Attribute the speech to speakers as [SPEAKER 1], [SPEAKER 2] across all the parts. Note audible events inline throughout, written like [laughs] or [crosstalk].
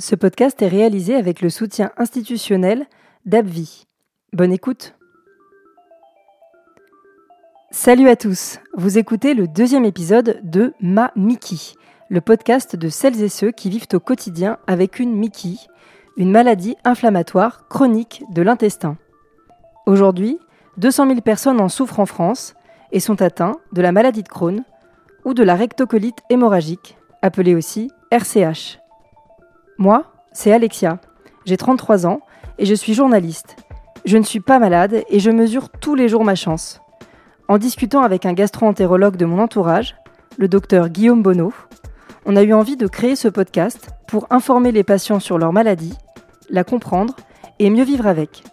[SPEAKER 1] Ce podcast est réalisé avec le soutien institutionnel d'Abvi. Bonne écoute. Salut à tous, vous écoutez le deuxième épisode de Ma Mickey, le podcast de celles et ceux qui vivent au quotidien avec une Mickey, une maladie inflammatoire chronique de l'intestin. Aujourd'hui, 200 000 personnes en souffrent en France et sont atteints de la maladie de Crohn ou de la rectocolite hémorragique, appelée aussi RCH. Moi, c'est Alexia. J'ai 33 ans et je suis journaliste. Je ne suis pas malade et je mesure tous les jours ma chance. En discutant avec un gastro-entérologue de mon entourage, le docteur Guillaume Bonneau, on a eu envie de créer ce podcast pour informer les patients sur leur maladie, la comprendre et mieux vivre avec.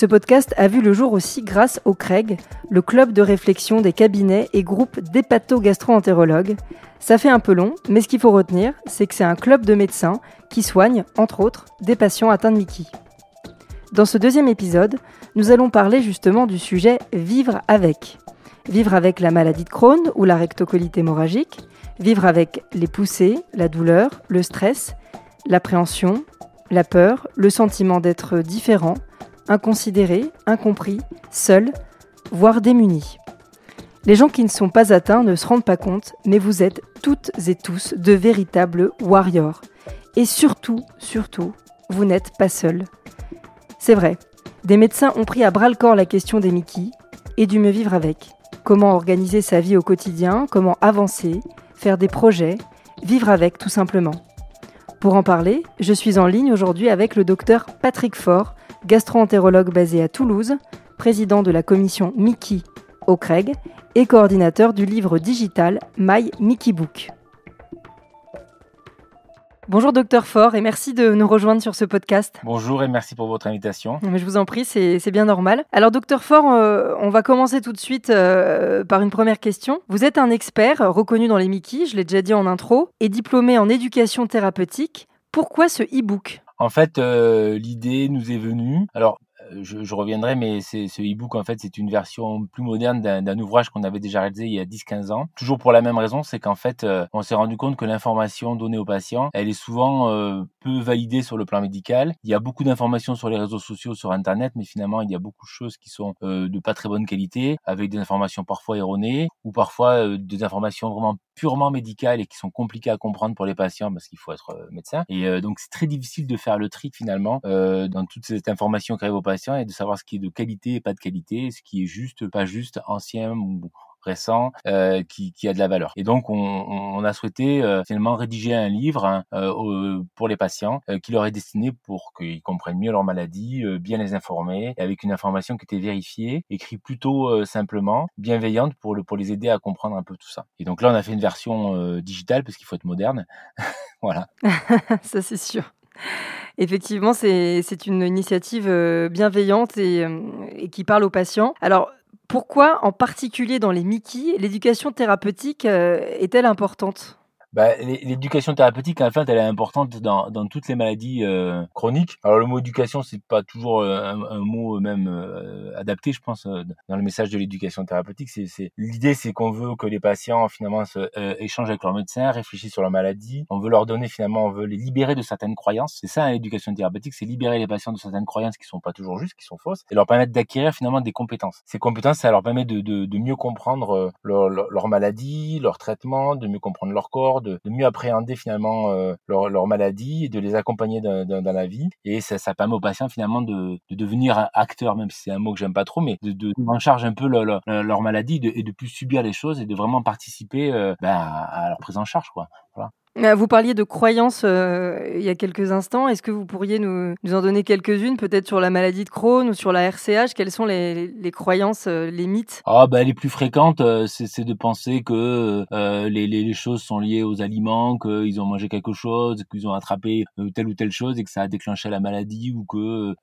[SPEAKER 1] Ce podcast a vu le jour aussi grâce au CREG, le club de réflexion des cabinets et groupes d'hépato-gastro-entérologues. Ça fait un peu long, mais ce qu'il faut retenir, c'est que c'est un club de médecins qui soignent, entre autres, des patients atteints de Mickey. Dans ce deuxième épisode, nous allons parler justement du sujet vivre avec. Vivre avec la maladie de Crohn ou la rectocolite hémorragique, vivre avec les poussées, la douleur, le stress, l'appréhension, la peur, le sentiment d'être différent, inconsidérés, incompris, seuls, voire démunis. Les gens qui ne sont pas atteints ne se rendent pas compte, mais vous êtes toutes et tous de véritables warriors. Et surtout, surtout, vous n'êtes pas seuls. C'est vrai, des médecins ont pris à bras le corps la question des Mickey et du mieux vivre avec. Comment organiser sa vie au quotidien, comment avancer, faire des projets, vivre avec tout simplement. Pour en parler, je suis en ligne aujourd'hui avec le docteur Patrick Faure, gastro-entérologue basé à Toulouse, président de la commission Mickey au CREG et coordinateur du livre digital My Mickey Book. Bonjour docteur Fort et merci de nous rejoindre sur ce podcast.
[SPEAKER 2] Bonjour et merci pour votre invitation.
[SPEAKER 1] Mais je vous en prie, c'est bien normal. Alors docteur Fort, euh, on va commencer tout de suite euh, par une première question. Vous êtes un expert reconnu dans les Mickey, je l'ai déjà dit en intro, et diplômé en éducation thérapeutique. Pourquoi ce e-book?
[SPEAKER 2] En fait, euh, l'idée nous est venue. Alors, je, je, reviendrai, mais ce e-book, en fait, c'est une version plus moderne d'un, ouvrage qu'on avait déjà réalisé il y a 10-15 ans. Toujours pour la même raison, c'est qu'en fait, euh, on s'est rendu compte que l'information donnée aux patients, elle est souvent euh, peu validée sur le plan médical. Il y a beaucoup d'informations sur les réseaux sociaux, sur Internet, mais finalement, il y a beaucoup de choses qui sont euh, de pas très bonne qualité, avec des informations parfois erronées, ou parfois des informations vraiment purement médicales et qui sont compliquées à comprendre pour les patients parce qu'il faut être médecin. Et donc, c'est très difficile de faire le tri finalement dans toute cette information qui arrive aux patients et de savoir ce qui est de qualité et pas de qualité, ce qui est juste, pas juste, ancien ou récent euh, qui, qui, a de la valeur. Et donc, on, on a souhaité euh, finalement rédiger un livre hein, euh, pour les patients euh, qui leur est destiné pour qu'ils comprennent mieux leur maladie, euh, bien les informer, avec une information qui était vérifiée, écrite plutôt euh, simplement, bienveillante pour, le, pour les aider à comprendre un peu tout ça. Et donc là, on a fait une version digitale parce qu'il faut être moderne. [laughs] voilà. [laughs]
[SPEAKER 1] ça, c'est sûr. Effectivement, c'est une initiative bienveillante euh, et, qui parle aux patients. Alors, pourquoi, en particulier dans les Mickey, l'éducation thérapeutique euh, est-elle importante?
[SPEAKER 2] Bah, l'éducation thérapeutique, en fait, elle est importante dans, dans toutes les maladies euh, chroniques. Alors le mot éducation, c'est pas toujours euh, un, un mot même euh, adapté, je pense, dans le message de l'éducation thérapeutique. C'est l'idée, c'est qu'on veut que les patients finalement se, échangent avec leur médecin, réfléchissent sur leur maladie. On veut leur donner finalement, on veut les libérer de certaines croyances. C'est ça, hein, l'éducation thérapeutique, c'est libérer les patients de certaines croyances qui sont pas toujours justes, qui sont fausses, et leur permettre d'acquérir finalement des compétences. Ces compétences, ça leur permet de, de, de mieux comprendre leur, leur maladie, leur traitement, de mieux comprendre leur corps de, mieux appréhender finalement euh, leur, maladie, de les accompagner dans, la vie. Et ça, permet aux patients finalement de, de devenir acteur, même si c'est un mot que j'aime pas trop, mais de, de en charge un peu leur, maladie et de plus subir les choses et de vraiment participer euh, ben, à leur prise en charge. Quoi.
[SPEAKER 1] Euh, vous parliez de croyances euh, il y a quelques instants. Est-ce que vous pourriez nous, en donner quelques-unes, peut-être sur la maladie de Crohn ou sur la RCH Quelles sont les, croyances, euh, les mythes?
[SPEAKER 2] Ah, bah, Les plus fréquentes, c'est de penser que les, les, choses sont liées aux aliments, qu'ils ont mangé quelque chose, qu'ils ont attrapé telle ou telle chose et que ça a déclenché la maladie ou que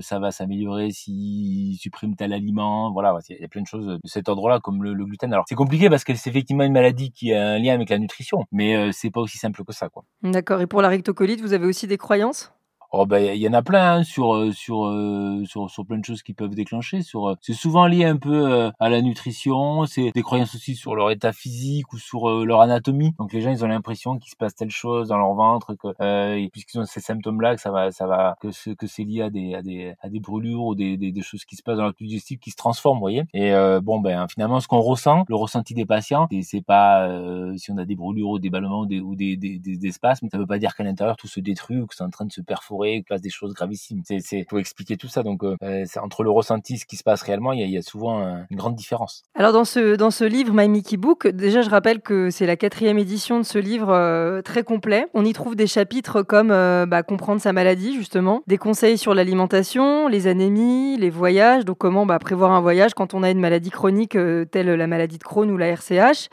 [SPEAKER 2] ça va s'améliorer s'ils suppriment tel aliment. Voilà, il y a plein de choses de cet ordre-là, comme le, le gluten. Alors, c'est compliqué parce que c'est effectivement une maladie qui a un lien avec la nutrition, mais c'est pas aussi simple que ça.
[SPEAKER 1] D'accord. Et pour la rectocolite, vous avez aussi des croyances?
[SPEAKER 2] Oh ben il y en a plein hein, sur, euh, sur, euh, sur sur plein de choses qui peuvent déclencher. Sur euh, c'est souvent lié un peu à la nutrition, c'est des croyances aussi sur leur état physique ou sur leur anatomie. Donc les gens ils ont l'impression qu'il se passe telle chose dans leur ventre que puisqu'ils ont ces symptômes-là que ça va ça va que ce, que c'est lié à des à des à des brûlures ou des, des, choses qui se passent dans leur digestif qui se transforment, vous voyez. Et bon ben finalement ce qu'on ressent, le ressenti des patients, c'est pas si on a des brûlures ou des ballonnements ou des des, des, des, espaces, mais ça veut pas dire qu'à l'intérieur tout se détruit ou que c'est en train de se perforer il passe des choses gravissimes. C'est, c'est, faut expliquer tout ça. Donc, euh, euh, c'est entre le ressenti, ce qui se passe réellement, il y y a souvent une grande différence.
[SPEAKER 1] Alors, dans ce, dans ce livre, My Mickey Book, déjà, je rappelle que c'est la quatrième édition de ce livre euh, très complet. On y trouve des chapitres comme bah, comprendre sa maladie, justement, des conseils sur l'alimentation, les anémies, les voyages, donc comment bah, prévoir un voyage quand on a une maladie chronique telle la maladie de Crohn ou la RCH.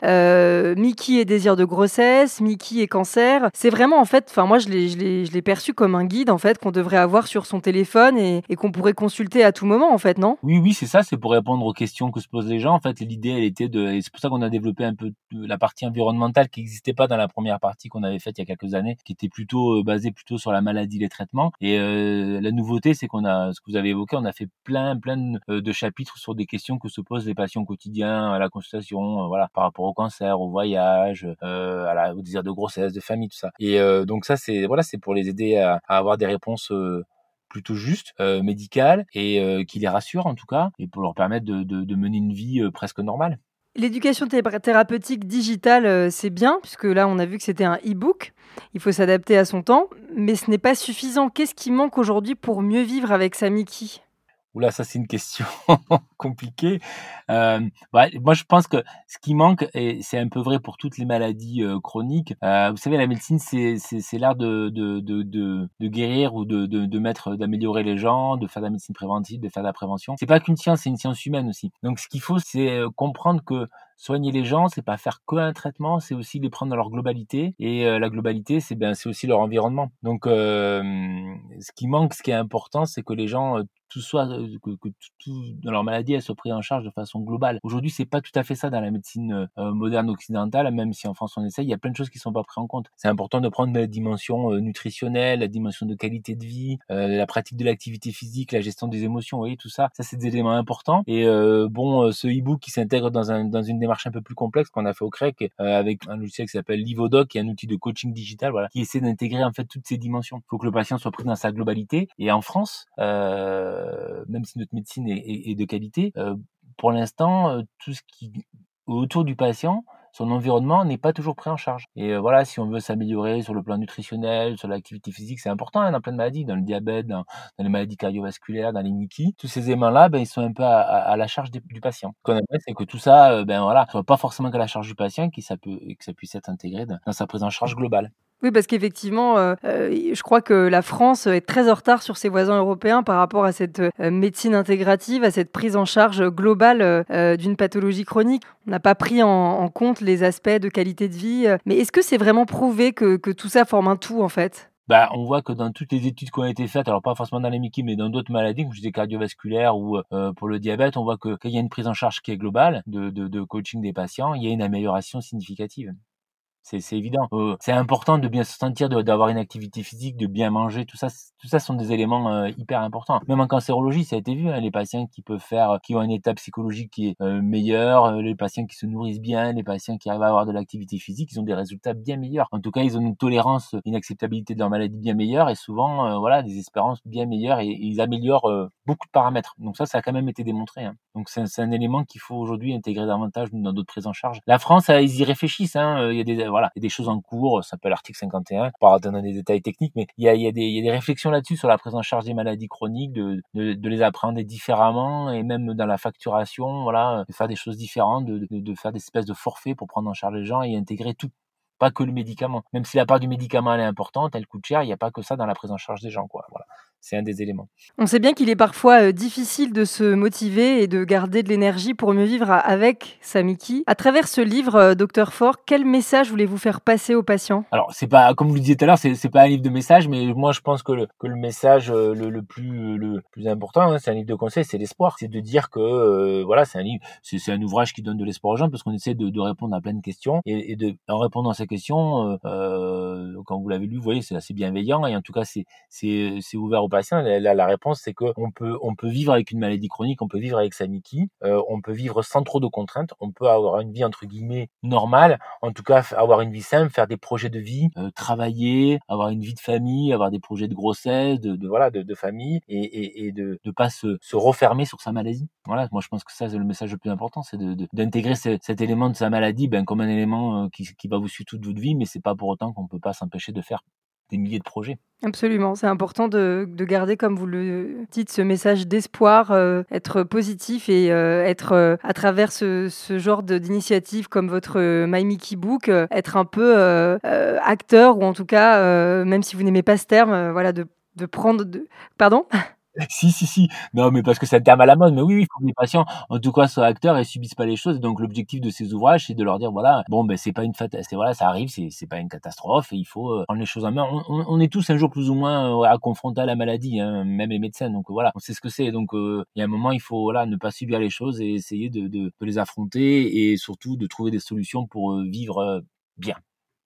[SPEAKER 1] Mickey et désir de grossesse, Mickey et cancer. C'est vraiment, en fait, enfin, moi, je l'ai, je l'ai, perçu comme un guide, qu'on devrait avoir sur son téléphone et, qu'on pourrait consulter à tout moment, en fait, non?
[SPEAKER 2] Oui, oui, c'est ça. C'est pour répondre aux questions que se posent les gens. En fait, l'idée, elle était de, et c'est pour ça qu'on a développé un peu la partie environnementale qui n'existait pas dans la première partie qu'on avait faite il y a quelques années, qui était plutôt euh, basée plutôt sur la maladie, les traitements. Et euh, la nouveauté, c'est qu'on a, ce que vous avez évoqué, on a fait plein, plein de, euh, chapitres sur des questions que se posent les patients quotidiens à la consultation, voilà, par rapport au cancer, au voyage, la, au désir de grossesse, de famille, tout ça. Et donc ça, c'est voilà, c'est pour les aider à, à avoir des réponses plutôt juste, euh, médicales, et qui les rassure en tout cas, et pour leur permettre de, de, mener une vie presque normale.
[SPEAKER 1] L'éducation thérapeutique digitale, c'est bien, puisque là, on a vu que c'était un e-book. Il faut s'adapter à son temps, mais ce n'est pas suffisant. Qu'est-ce qui manque aujourd'hui pour mieux vivre avec sa Mickey
[SPEAKER 2] Oula, ça c'est une question [laughs] compliquée. Euh, bah, moi, je pense que ce qui manque, et c'est un peu vrai pour toutes les maladies euh, chroniques, euh, vous savez, la médecine, c'est, c'est, l'art de, de, de, de, de guérir ou de, de, de mettre, d'améliorer les gens, de faire de la médecine préventive, de faire de la prévention. C'est pas qu'une science, c'est une science humaine aussi. Donc, ce qu'il faut, c'est euh, comprendre que soigner les gens, c'est pas faire que un traitement, c'est aussi les prendre dans leur globalité. Et euh, la globalité, c'est ben, c'est aussi leur environnement. Donc, ce qui manque, ce qui est important, c'est que les gens tout soit que, tout, dans leur maladie elle soit prise en charge de façon globale. Aujourd'hui, c'est pas tout à fait ça dans la médecine euh, moderne occidentale, même si en France on essaye, il y a plein de choses qui sont pas prises en compte. C'est important de prendre la dimension euh, nutritionnelle, la dimension de qualité de vie, euh, la pratique de l'activité physique, la gestion des émotions, vous voyez tout ça, ça c'est des éléments importants. Et bon, ce e-book qui s'intègre dans, un, dans une démarche un peu plus complexe qu'on a fait au CREC avec un logiciel qui s'appelle Livodoc, qui est un outil de coaching digital, voilà, qui essaie d'intégrer en fait toutes ces dimensions. Il faut que le patient soit pris dans sa globalité. Et en France, euh, euh, même si notre médecine est, de qualité, euh, pour l'instant, euh, tout ce qui autour du patient, son environnement n'est pas toujours pris en charge. Et voilà, si on veut s'améliorer sur le plan nutritionnel, sur l'activité physique, c'est important hein, dans plein de maladies, dans le diabète, dans, les maladies cardiovasculaires, dans les NICI. Tous ces éléments-là, ben, ils sont un peu à, la charge du patient. Ce qu'on aimerait, c'est que tout ça, ben voilà, soit pas forcément qu'à la charge du patient, que ça, peut, que ça puisse être intégré dans sa prise en charge globale.
[SPEAKER 1] Oui, parce qu'effectivement, euh, euh, je crois que la France est très en retard sur ses voisins européens par rapport à cette euh, médecine intégrative, à cette prise en charge globale d'une pathologie chronique. On n'a pas pris en, compte les aspects de qualité de vie. Mais est-ce que c'est vraiment prouvé que, tout ça forme un tout, en fait?
[SPEAKER 2] Bah, on voit que dans toutes les études qui ont été faites, alors pas forcément dans les mais dans d'autres maladies, comme je disais cardiovasculaires ou pour le diabète, on voit que qu'il y a une prise en charge qui est globale de coaching des patients, il y a une amélioration significative. C'est évident. Euh, c'est important de bien se sentir, d'avoir une activité physique, de bien manger. Tout ça, tout ça sont des éléments euh, hyper importants. Même en cancérologie, ça a été vu. Hein, les patients qui peuvent faire, qui ont un état psychologique qui est euh, meilleur, les patients qui se nourrissent bien, les patients qui arrivent à avoir de l'activité physique, ils ont des résultats bien meilleurs. En tout cas, ils ont une tolérance, une acceptabilité de leur maladie bien meilleure et souvent, voilà, des espérances bien meilleures et, ils améliorent beaucoup de paramètres. Donc ça, ça a quand même été démontré. Hein. Donc c'est un, un, élément qu'il faut aujourd'hui intégrer davantage dans d'autres prises en charge. La France, ils y réfléchissent. Hein. Il y a des voilà, il y a des choses en cours, ça s'appelle l'article 51, pas donner des détails techniques, mais il y a, il y a, des, il y a des réflexions là-dessus sur la prise en charge des maladies chroniques, de, de, de, les apprendre différemment et même dans la facturation, voilà, de faire des choses différentes, de, de, faire des espèces de forfaits pour prendre en charge les gens et intégrer tout pas que le médicament. Même si la part du médicament elle est importante, elle coûte cher, il n'y a pas que ça dans la prise en charge des gens, quoi. Voilà. C'est un des éléments.
[SPEAKER 1] On sait bien qu'il est parfois euh, difficile de se motiver et de garder de l'énergie pour mieux vivre avec sa Mickey. À travers ce livre, euh, Docteur Fort, quel message voulez-vous faire passer aux patients?
[SPEAKER 2] Alors, c'est pas, comme vous le disiez tout à l'heure, c'est, c'est pas un livre de messages, mais moi, je pense que le, que le message euh, le, le plus, le plus important, hein, c'est un livre de conseils, c'est l'espoir. C'est de dire que, voilà, c'est un livre, c'est, c'est un ouvrage qui donne de l'espoir aux gens parce qu'on essaie de, de, répondre à plein de questions et, et de, en répondant à ces questions, euh, quand vous l'avez lu, vous voyez, c'est assez bienveillant et en tout cas, c'est, c'est, c'est ouvert aux La, réponse, c'est que on peut, vivre avec une maladie chronique, on peut vivre avec sa Mickey, euh, on peut vivre sans trop de contraintes, on peut avoir une vie entre guillemets normale, en tout cas avoir une vie simple, faire des projets de vie, euh, travailler, avoir une vie de famille, avoir des projets de grossesse, de, voilà, de, famille, et, de ne pas se, refermer sur sa maladie. Voilà, moi je pense que ça c'est le message le plus important, c'est d'intégrer cet élément de sa maladie, ben comme un élément euh, qui, qui va vous suivre toute votre vie, mais c'est pas pour autant qu'on peut pas s'empêcher de faire des milliers de projets.
[SPEAKER 1] Absolument, c'est important de, de, garder, comme vous le dites, ce message d'espoir, euh, être positif et euh, être, euh, à travers ce, ce genre d'initiative comme votre My Mickey Book, être un peu acteur ou en tout cas, même si vous n'aimez pas ce terme, voilà, de, de prendre... De... Pardon? [laughs]
[SPEAKER 2] si, si, si. Non, mais parce que un terme à la mode. Mais oui, il faut que les patients, en tout cas, soient acteurs et subissent pas les choses. Donc, l'objectif de ces ouvrages, c'est de leur dire, voilà, bon, ben, c'est pas une fête, c'est voilà, ça arrive, c'est, c'est pas une catastrophe et il faut euh, prendre les choses en main. On, on, est tous un jour plus ou moins euh, à confronter à la maladie, hein, même les médecins. Donc, voilà, on sait ce que c'est. Donc, euh, il y a un moment, il faut, voilà, ne pas subir les choses et essayer de, de, de les affronter et surtout de trouver des solutions pour vivre bien.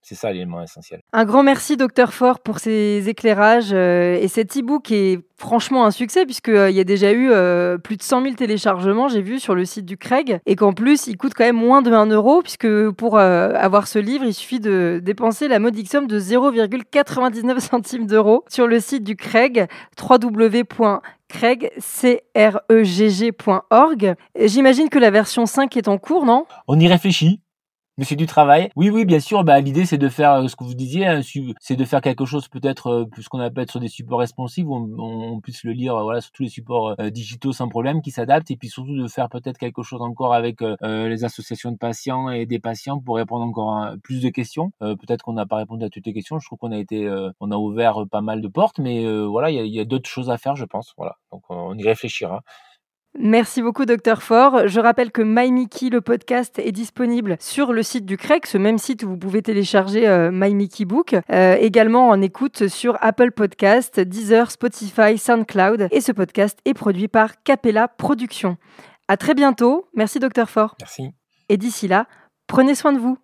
[SPEAKER 2] C'est ça l'élément essentiel.
[SPEAKER 1] Un grand merci, docteur Fort, pour ces éclairages. Euh, et cet e-book est franchement un succès, puisqu'il euh, y a déjà eu euh, plus de 100 000 téléchargements, j'ai vu, sur le site du Craig. Et qu'en plus, il coûte quand même moins de 1 euro, puisque pour avoir ce livre, il suffit de dépenser la modique somme de 0,99 centimes d'euros sur le site du Craig, www.craig.org. J'imagine que la version 5 est en cours, non?
[SPEAKER 2] On y réfléchit. Mais c'est du travail. Oui, oui, bien sûr. Bah, l'idée, c'est de faire euh, ce que vous disiez, hein, c'est de faire quelque chose peut-être euh, plus qu'on appelle sur des supports responsifs, où on, puisse le lire, voilà, sur tous les supports euh, digitaux sans problème, qui s'adaptent, et puis surtout de faire peut-être quelque chose encore avec les associations de patients et des patients pour répondre encore à plus de questions. peut-être qu'on n'a pas répondu à toutes les questions. Je trouve qu'on a été, on a ouvert pas mal de portes, mais voilà, il y a, y a d'autres choses à faire, je pense. Voilà, donc on y réfléchira.
[SPEAKER 1] Merci beaucoup, Docteur Fort. Je rappelle que My Mickey, le podcast, est disponible sur le site du CREC, ce même site où vous pouvez télécharger euh, My Mickey Book. Euh, également en écoute sur Apple Podcast, Deezer, Spotify, SoundCloud. Et ce podcast est produit par Capella Productions. À très bientôt. Merci, Docteur Fort.
[SPEAKER 2] Merci.
[SPEAKER 1] Et d'ici là, prenez soin de vous.